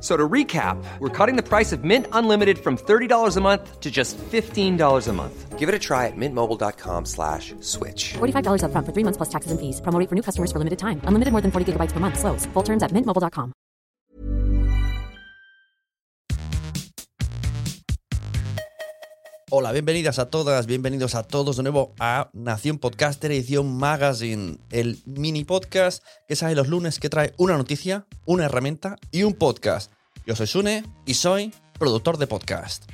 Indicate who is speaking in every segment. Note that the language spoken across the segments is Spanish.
Speaker 1: So to recap, we're cutting the price of Mint Unlimited from $30 a month to just $15 a month. Give it a try at mintmobile.com slash switch.
Speaker 2: $45 upfront for three months plus taxes and fees. Promo for new customers for limited time. Unlimited more than 40 gigabytes per month. Slows. Full terms at mintmobile.com.
Speaker 3: Hola, bienvenidas a todas, bienvenidos a todos de nuevo a Nación Podcaster Edición Magazine, el mini podcast que sale los lunes que trae una noticia, una herramienta y un podcast. Yo soy Sune y soy productor de podcast.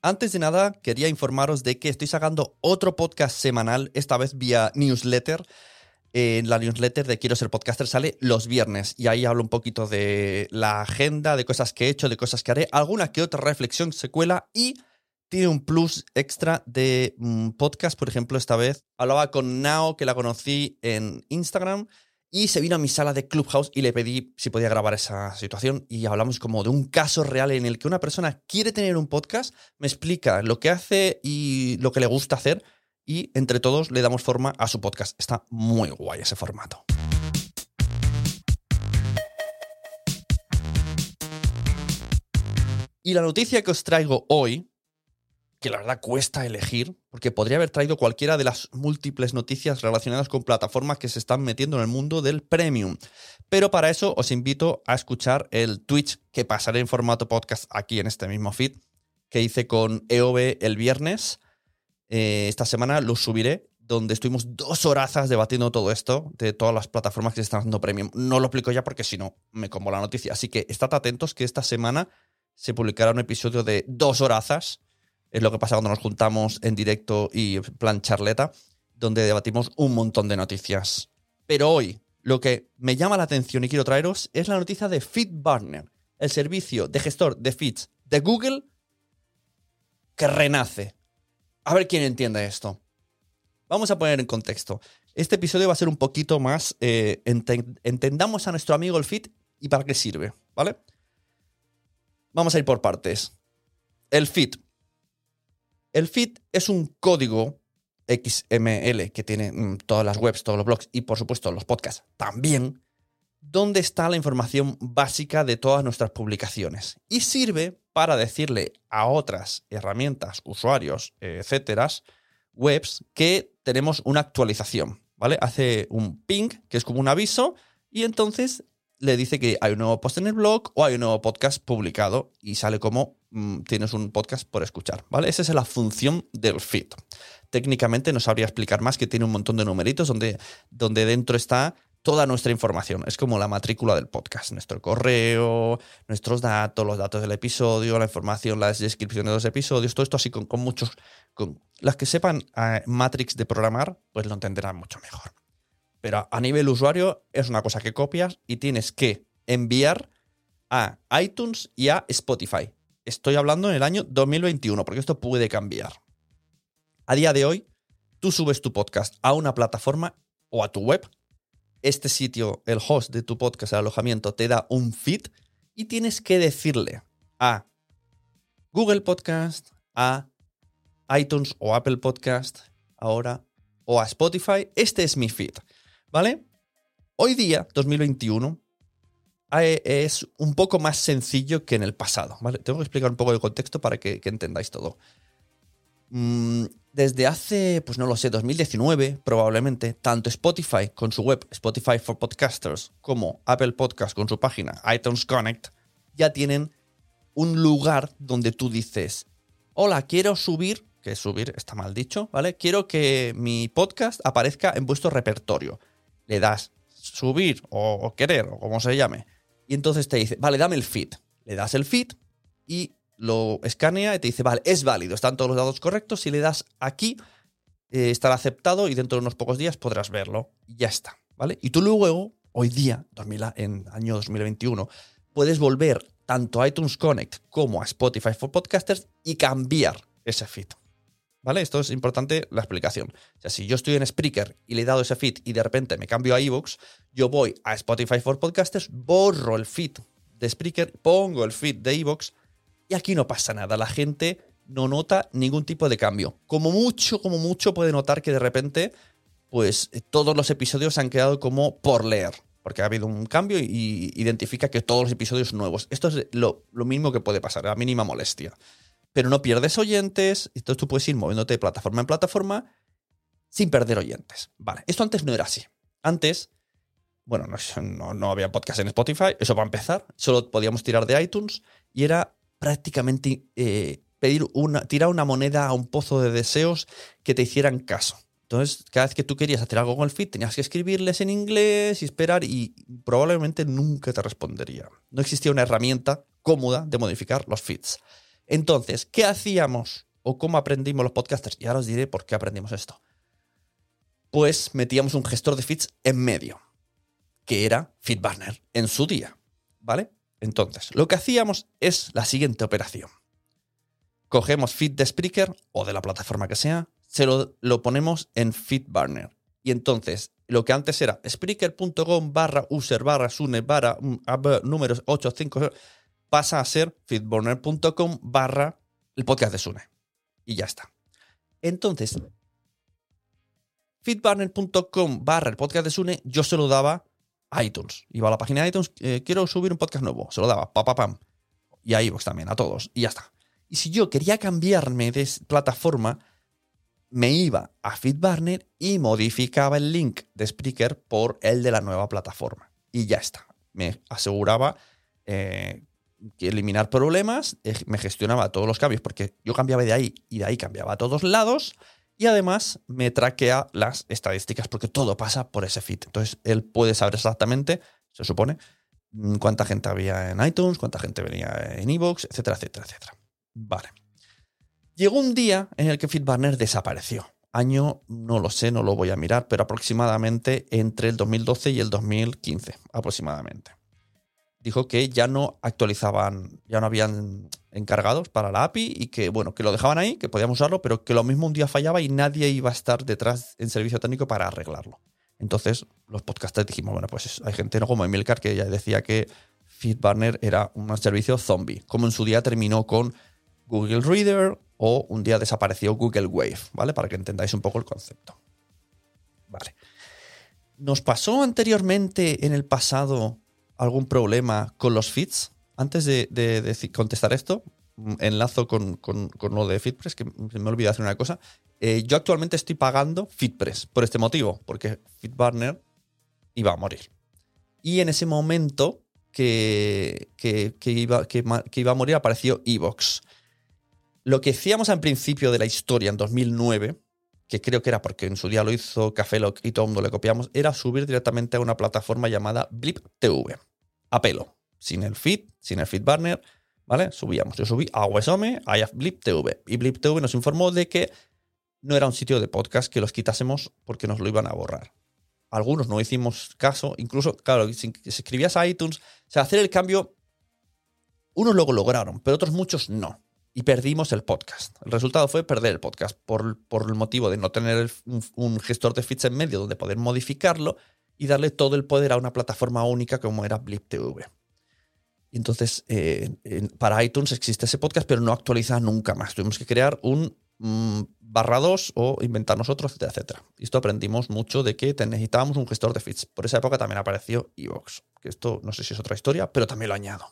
Speaker 3: Antes de nada, quería informaros de que estoy sacando otro podcast semanal, esta vez vía newsletter. En la newsletter de Quiero ser podcaster sale los viernes y ahí hablo un poquito de la agenda, de cosas que he hecho, de cosas que haré, alguna que otra reflexión se cuela y tiene un plus extra de mm, podcast. Por ejemplo, esta vez hablaba con Nao, que la conocí en Instagram, y se vino a mi sala de Clubhouse y le pedí si podía grabar esa situación y hablamos como de un caso real en el que una persona quiere tener un podcast, me explica lo que hace y lo que le gusta hacer y entre todos le damos forma a su podcast. Está muy guay ese formato. Y la noticia que os traigo hoy, que la verdad cuesta elegir, porque podría haber traído cualquiera de las múltiples noticias relacionadas con plataformas que se están metiendo en el mundo del premium. Pero para eso os invito a escuchar el Twitch que pasaré en formato podcast aquí en este mismo feed que hice con EOB el viernes. Eh, esta semana lo subiré, donde estuvimos dos horazas debatiendo todo esto de todas las plataformas que se están dando premium. No lo explico ya porque si no me como la noticia. Así que estad atentos que esta semana se publicará un episodio de dos horazas. Es lo que pasa cuando nos juntamos en directo y en plan charleta, donde debatimos un montón de noticias. Pero hoy, lo que me llama la atención y quiero traeros es la noticia de FeedBurner, el servicio de gestor de feeds de Google que renace. A ver quién entiende esto. Vamos a poner en contexto. Este episodio va a ser un poquito más. eh, enten- entendamos a nuestro amigo el feed y para qué sirve, ¿vale? Vamos a ir por partes. El feed. El feed es un código XML que tiene mm, todas las webs, todos los blogs y por supuesto los podcasts también, donde está la información básica de todas nuestras publicaciones. Y sirve para decirle a otras herramientas, usuarios, etcétera, webs, que tenemos una actualización, ¿vale? Hace un ping, que es como un aviso, y entonces le dice que hay un nuevo post en el blog o hay un nuevo podcast publicado y sale como mm, tienes un podcast por escuchar, ¿vale? Esa es la función del feed. Técnicamente no sabría explicar más que tiene un montón de numeritos donde, donde dentro está toda nuestra información. Es como la matrícula del podcast, nuestro correo, nuestros datos, los datos del episodio, la información, las descripciones de los episodios, todo esto así con, con muchos... Con, las que sepan eh, Matrix de programar, pues lo entenderán mucho mejor. Pero a nivel usuario es una cosa que copias y tienes que enviar a iTunes y a Spotify. Estoy hablando en el año 2021, porque esto puede cambiar. A día de hoy, tú subes tu podcast a una plataforma o a tu web. Este sitio, el host de tu podcast, el alojamiento, te da un feed y tienes que decirle a Google Podcast, a iTunes o Apple Podcast, ahora, o a Spotify, este es mi feed. ¿Vale? Hoy día, 2021, eh, es un poco más sencillo que en el pasado. Tengo que explicar un poco el contexto para que, que entendáis todo. Mm, desde hace, pues no lo sé, 2019 probablemente, tanto Spotify con su web Spotify for Podcasters como Apple Podcast con su página iTunes Connect ya tienen un lugar donde tú dices, hola, quiero subir, que subir está mal dicho, ¿vale? Quiero que mi podcast aparezca en vuestro repertorio. Le das subir o, querer o como se llame. Y entonces te dice, vale, dame el feed. Le das el feed y lo escanea y te dice, vale, es válido, están todos los datos correctos. Si le das aquí, eh, estará aceptado y dentro de unos pocos días podrás verlo. Y ya está, ¿vale? Y tú luego, hoy día, 2000 en año 2021, puedes volver tanto a iTunes Connect como a Spotify for Podcasters y cambiar ese feed. ¿Vale? Esto es importante la explicación. O sea, si yo estoy en Spreaker y le he dado ese feed y de repente me cambio a iVoox, yo voy a Spotify for Podcasters, borro el feed de Spreaker, pongo el feed de iVoox y aquí no pasa nada. La gente no nota ningún tipo de cambio. Como mucho, como mucho puede notar que de repente, pues eh, todos los episodios han quedado como por leer. Porque ha habido un cambio y identifica que todos los episodios nuevos. Esto es lo, lo mismo que puede pasar, la mínima molestia. Pero no pierdes oyentes, entonces tú puedes ir moviéndote de plataforma en plataforma sin perder oyentes. Vale, esto antes no era así. Antes, bueno, no, había podcast en Spotify, eso para empezar, solo podíamos tirar de iTunes y era prácticamente eh, pedir una, tirar una moneda a un pozo de deseos que te hicieran caso. Entonces, cada vez que tú querías hacer algo con el feed, tenías que escribirles en inglés y esperar y probablemente nunca te respondería. No existía una herramienta cómoda de modificar los feeds. Entonces, ¿qué hacíamos o cómo aprendimos los podcasters? Y ahora os diré por qué aprendimos esto. Pues metíamos un gestor de feeds en medio, que era FeedBurner en su día, ¿vale? Entonces, lo que hacíamos es la siguiente operación. Cogemos feed de Spreaker o de la plataforma que sea, se lo, ponemos en FeedBurner. Y entonces, lo que antes era spreaker.com barra user barra sune barra mm, números 850 pasa a ser feedburner.com barra el podcast de Sune. Y ya está. Entonces, feedburner.com barra el podcast de Sune, yo se lo daba iTunes. Iba a la página de iTunes, eh, quiero subir un podcast nuevo. Se lo daba, pa, pa, pam. Y a iVoox también, a todos. Y ya está. Y si yo quería cambiarme de plataforma, me iba a FeedBurner y modificaba el link de Spreaker por el de la nueva plataforma. Y ya está. Me aseguraba eh, eliminar problemas, eh, me gestionaba todos los cambios porque yo cambiaba de ahí y de ahí cambiaba a todos lados y además me traquea las estadísticas porque todo pasa por ese feed. Entonces él puede saber exactamente, se supone, mm, cuánta gente había en iTunes, cuánta gente venía en Evox, etcétera, etcétera, etcétera. Vale. Llegó un día en el que FeedBurner desapareció. Año no lo sé, no lo voy a mirar, pero aproximadamente entre el 2012 y el 2015, aproximadamente dijo que ya no actualizaban, ya no habían encargados para la API y que, bueno, que lo dejaban ahí, que podíamos usarlo, pero que lo mismo un día fallaba y nadie iba a estar detrás en servicio técnico para arreglarlo. Entonces, los podcasters dijimos, bueno, pues hay gente ¿no? como Emilcar que ya decía que FeedBurner era un servicio zombie, como en su día terminó con Google Reader o un día desapareció Google Wave, ¿vale? Para que entendáis un poco el concepto. Vale. Nos pasó anteriormente en el pasado algún problema con los feeds? Antes de, contestar esto, mm, enlazo con, lo de FeedPress, que me olvidé hacer una cosa. Eh, yo actualmente estoy pagando FeedPress por este motivo, porque FeedBurner iba a morir. Y en ese momento que, iba, que, iba, a morir apareció Evox. Lo que hacíamos al principio de la historia, en 2009, que creo que era porque en su día lo hizo Cafeloc y todo el mundo le copiamos, era subir directamente a una plataforma llamada Blip TV. A pelo. Sin el feed, sin el feed burner, ¿vale? Subíamos. Yo subí a Wesome, a Blip TV. Y Blip TV nos informó de que no era un sitio de podcast que los quitásemos porque nos lo iban a borrar. Algunos no hicimos caso, incluso, claro, si escribías a iTunes, o sea, hacer el cambio, unos luego lograron, pero otros muchos no y perdimos el podcast. El resultado fue perder el podcast por, por el motivo de no tener un, gestor de feeds en medio donde poder modificarlo y darle todo el poder a una plataforma única como era Blip TV. Entonces, eh, para iTunes existe ese podcast, pero no actualiza nunca más. Tuvimos que crear un mm, barra 2 o inventar nosotros, etcétera, etcétera. Y esto aprendimos mucho de que necesitábamos un gestor de feeds. Por esa época también apareció Evox, que esto no sé si es otra historia, pero también lo añado.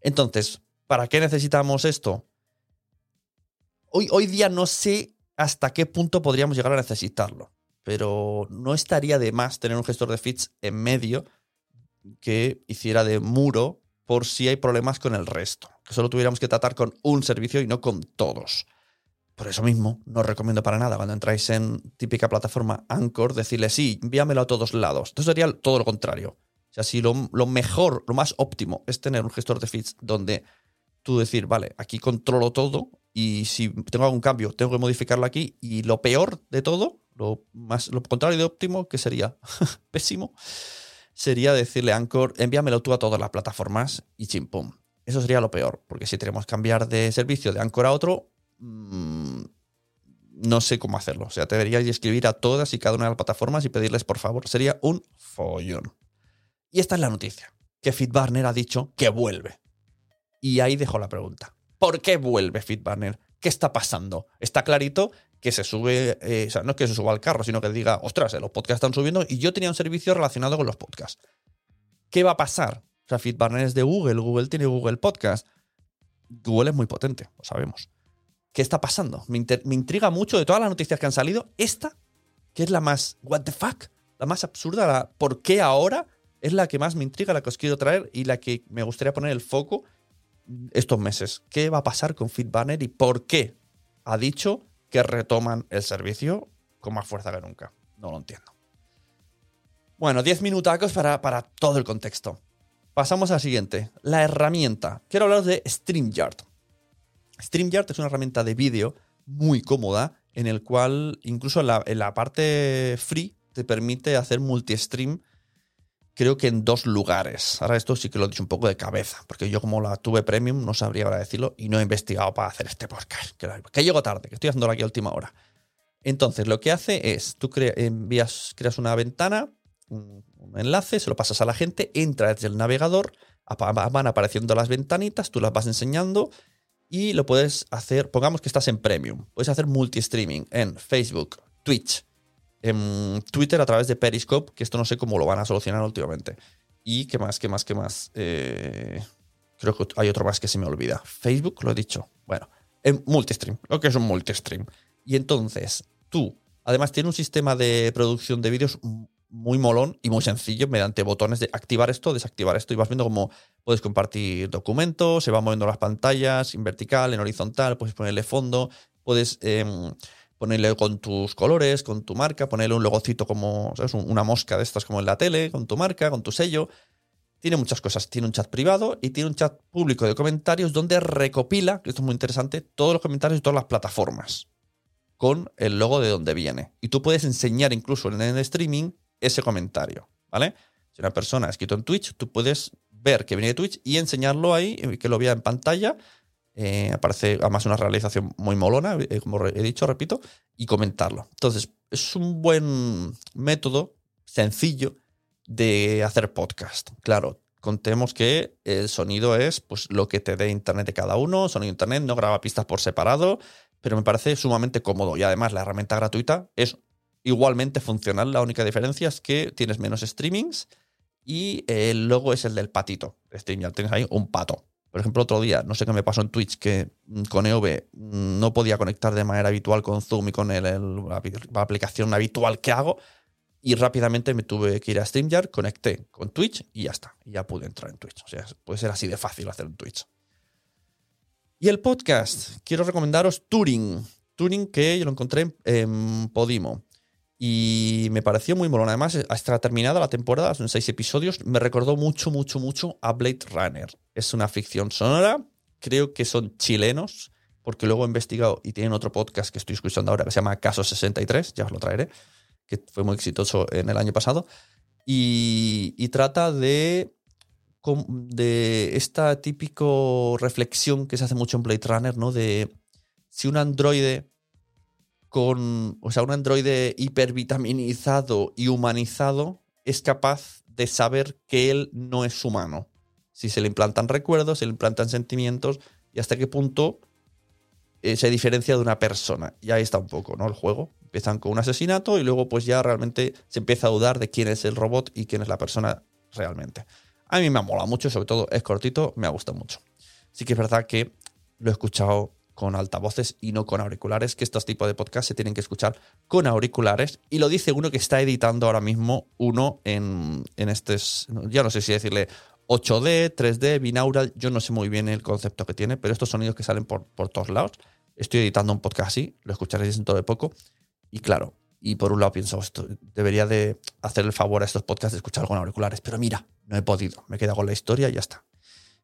Speaker 3: Entonces, ¿para qué necesitamos esto? hoy, día no sé hasta qué punto podríamos llegar a necesitarlo, pero no estaría de más tener un gestor de feeds en medio que hiciera de muro por si hay problemas con el resto, que solo tuviéramos que tratar con un servicio y no con todos. por eso mismo, no os recomiendo para nada cuando entráis en típica plataforma Anchor decirle sí, envíamelo a todos lados. Esto sería todo lo contrario. O sea, si lo, lo mejor, lo más óptimo es tener un gestor de feeds donde tú decir, vale, aquí controlo todo y si tengo algún cambio, tengo que modificarlo aquí. Y lo peor de todo, lo, más, lo contrario de óptimo, que sería pésimo, sería decirle a Anchor, envíamelo tú a todas las plataformas y chimpum. Eso sería lo peor, porque si tenemos que cambiar de servicio de Anchor a otro, mmm, no sé cómo hacerlo. O sea, deberíais escribir a todas y cada una de las plataformas y pedirles por favor. Sería un follón. Y esta es la noticia, que FitBarner ha dicho que vuelve. Y ahí dejo la pregunta. ¿Por qué vuelve FitBarner? ¿Qué está pasando? Está clarito que se sube, eh, o sea, no es que se suba al carro, sino que diga, ostras, eh, los podcasts están subiendo y yo tenía un servicio relacionado con los podcasts. ¿Qué va a pasar? O sea, FitBarner es de Google, Google tiene Google Podcast. Google es muy potente, lo sabemos. ¿Qué está pasando? Me, me, intriga mucho de todas las noticias que han salido. Esta, que es la más, what the fuck, la más absurda, la, ¿por qué ahora? Es la que más me intriga, la que os quiero traer y la que me gustaría poner el foco estos meses. ¿Qué va a pasar con FitBanner y por qué ha dicho que retoman el servicio con más fuerza que nunca? No lo entiendo. Bueno, 10 minutacos para, para todo el contexto. Pasamos a la siguiente, la herramienta. Quiero hablar de StreamYard. StreamYard es una herramienta de vídeo muy cómoda en el cual incluso en la parte free te permite hacer multi-stream creo que en dos lugares. Ahora esto sí que lo he dicho un poco de cabeza, porque yo como la tuve premium no sabría ahora decirlo y no he investigado para hacer este podcast, que, llego tarde, que estoy haciéndolo aquí a última hora. Entonces, lo que hace es, tú envías, creas una ventana, un, un, enlace, se lo pasas a la gente, entra desde el navegador, van apareciendo las ventanitas, tú las vas enseñando y lo puedes hacer, pongamos que estás en premium, puedes hacer multi-streaming en Facebook, Twitch, en Twitter a través de Periscope, que esto no sé cómo lo van a solucionar últimamente. Y qué más, qué más, qué más. Eh, creo que hay otro más que se me olvida. Facebook, lo he dicho. Bueno, en multistream, lo que es un multistream. Y entonces, tú, además, tiene un sistema de producción de vídeos muy molón y muy sencillo mediante botones de activar esto, desactivar esto y vas viendo cómo puedes compartir documentos, se van moviendo las pantallas en vertical, en horizontal, puedes ponerle fondo, puedes eh, ponerle con tus colores, con tu marca, ponerle un logocito como, ¿sabes? Una mosca de estas como en la tele, con tu marca, con tu sello. Tiene muchas cosas. Tiene un chat privado y tiene un chat público de comentarios donde recopila, que esto es muy interesante, todos los comentarios de todas las plataformas con el logo de donde viene. Y tú puedes enseñar incluso en el streaming ese comentario, ¿vale? Si una persona ha escrito en Twitch, tú puedes ver que viene de Twitch y enseñarlo ahí, que lo vea en pantalla eh, aparece además una realización muy molona, eh, como he dicho, repito, y comentarlo. Entonces, es un buen método sencillo de hacer podcast. Claro, contemos que el sonido es pues, lo que te dé internet de cada uno, sonido internet, no graba pistas por separado, pero me parece sumamente cómodo y además la herramienta gratuita es igualmente funcional. La única diferencia es que tienes menos streamings y el logo es el del patito. Stream, ya tienes ahí un pato. Por ejemplo, otro día, no sé qué me pasó en Twitch, que mm, con EOB mm, no podía conectar de manera habitual con Zoom y con la, aplicación habitual que hago. Y rápidamente me tuve que ir a StreamYard, conecté con Twitch y ya está. Y ya pude entrar en Twitch. O sea, puede ser así de fácil hacer en Twitch. Y el podcast, quiero recomendaros Turing. Turing que yo lo encontré en Podimo. Y me pareció muy molón. Además, hasta terminada la temporada, son seis episodios, me recordó mucho, mucho, mucho a Blade Runner. Es una ficción sonora, creo que son chilenos, porque luego he investigado y tienen otro podcast que estoy escuchando ahora que se llama Caso 63, ya os lo traeré, que fue muy exitoso en el año pasado. Y, y trata de, de esta típico reflexión que se hace mucho en Blade Runner, ¿no? De si un androide con, o sea, un androide hipervitaminizado y humanizado es capaz de saber que él no es humano. Si se le implantan recuerdos, se le implantan sentimientos y hasta qué punto eh, se diferencia de una persona. Y ahí está un poco, ¿no? El juego. Empiezan con un asesinato y luego pues ya realmente se empieza a dudar de quién es el robot y quién es la persona realmente. A mí me ha mucho, sobre todo es cortito, me ha gustado mucho. Sí que es verdad que lo he escuchado con altavoces y no con auriculares, que estos tipos de podcasts se tienen que escuchar con auriculares. Y lo dice uno que está editando ahora mismo uno en, en este, ya no sé si decirle 8D, 3D, binaural, yo no sé muy bien el concepto que tiene, pero estos sonidos que salen por, por todos lados, estoy editando un podcast así, lo escucharéis dentro de poco. Y claro, y por un lado pienso, esto, debería de hacer el favor a estos podcasts de escuchar con auriculares, pero mira, no he podido, me he quedado con la historia y ya está.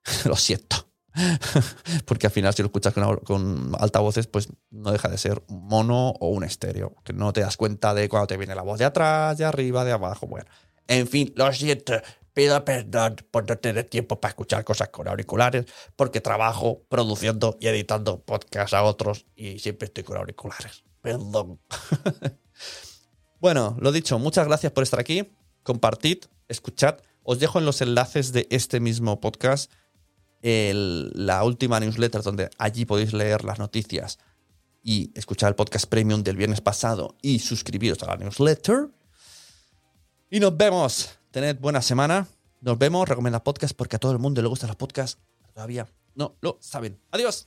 Speaker 3: lo siento. Porque al final si lo escuchas con, con, altavoces, pues no deja de ser un mono o un estéreo, que no te das cuenta de cuando te viene la voz de atrás, de arriba, de abajo. Bueno, en fin, lo siento. Pido perdón por no tener tiempo para escuchar cosas con auriculares, porque trabajo produciendo y editando podcasts a otros y siempre estoy con auriculares. Perdón. bueno, lo dicho, muchas gracias por estar aquí. Compartid, escuchad. Os dejo en los enlaces de este mismo podcast la última newsletter donde allí podéis leer las noticias y escuchar el podcast premium del viernes pasado y suscribiros a la newsletter. Y nos vemos Tened buena semana. Nos vemos. Recomendad podcast porque a todo el mundo le gustan los podcasts. Todavía no lo saben. Adiós.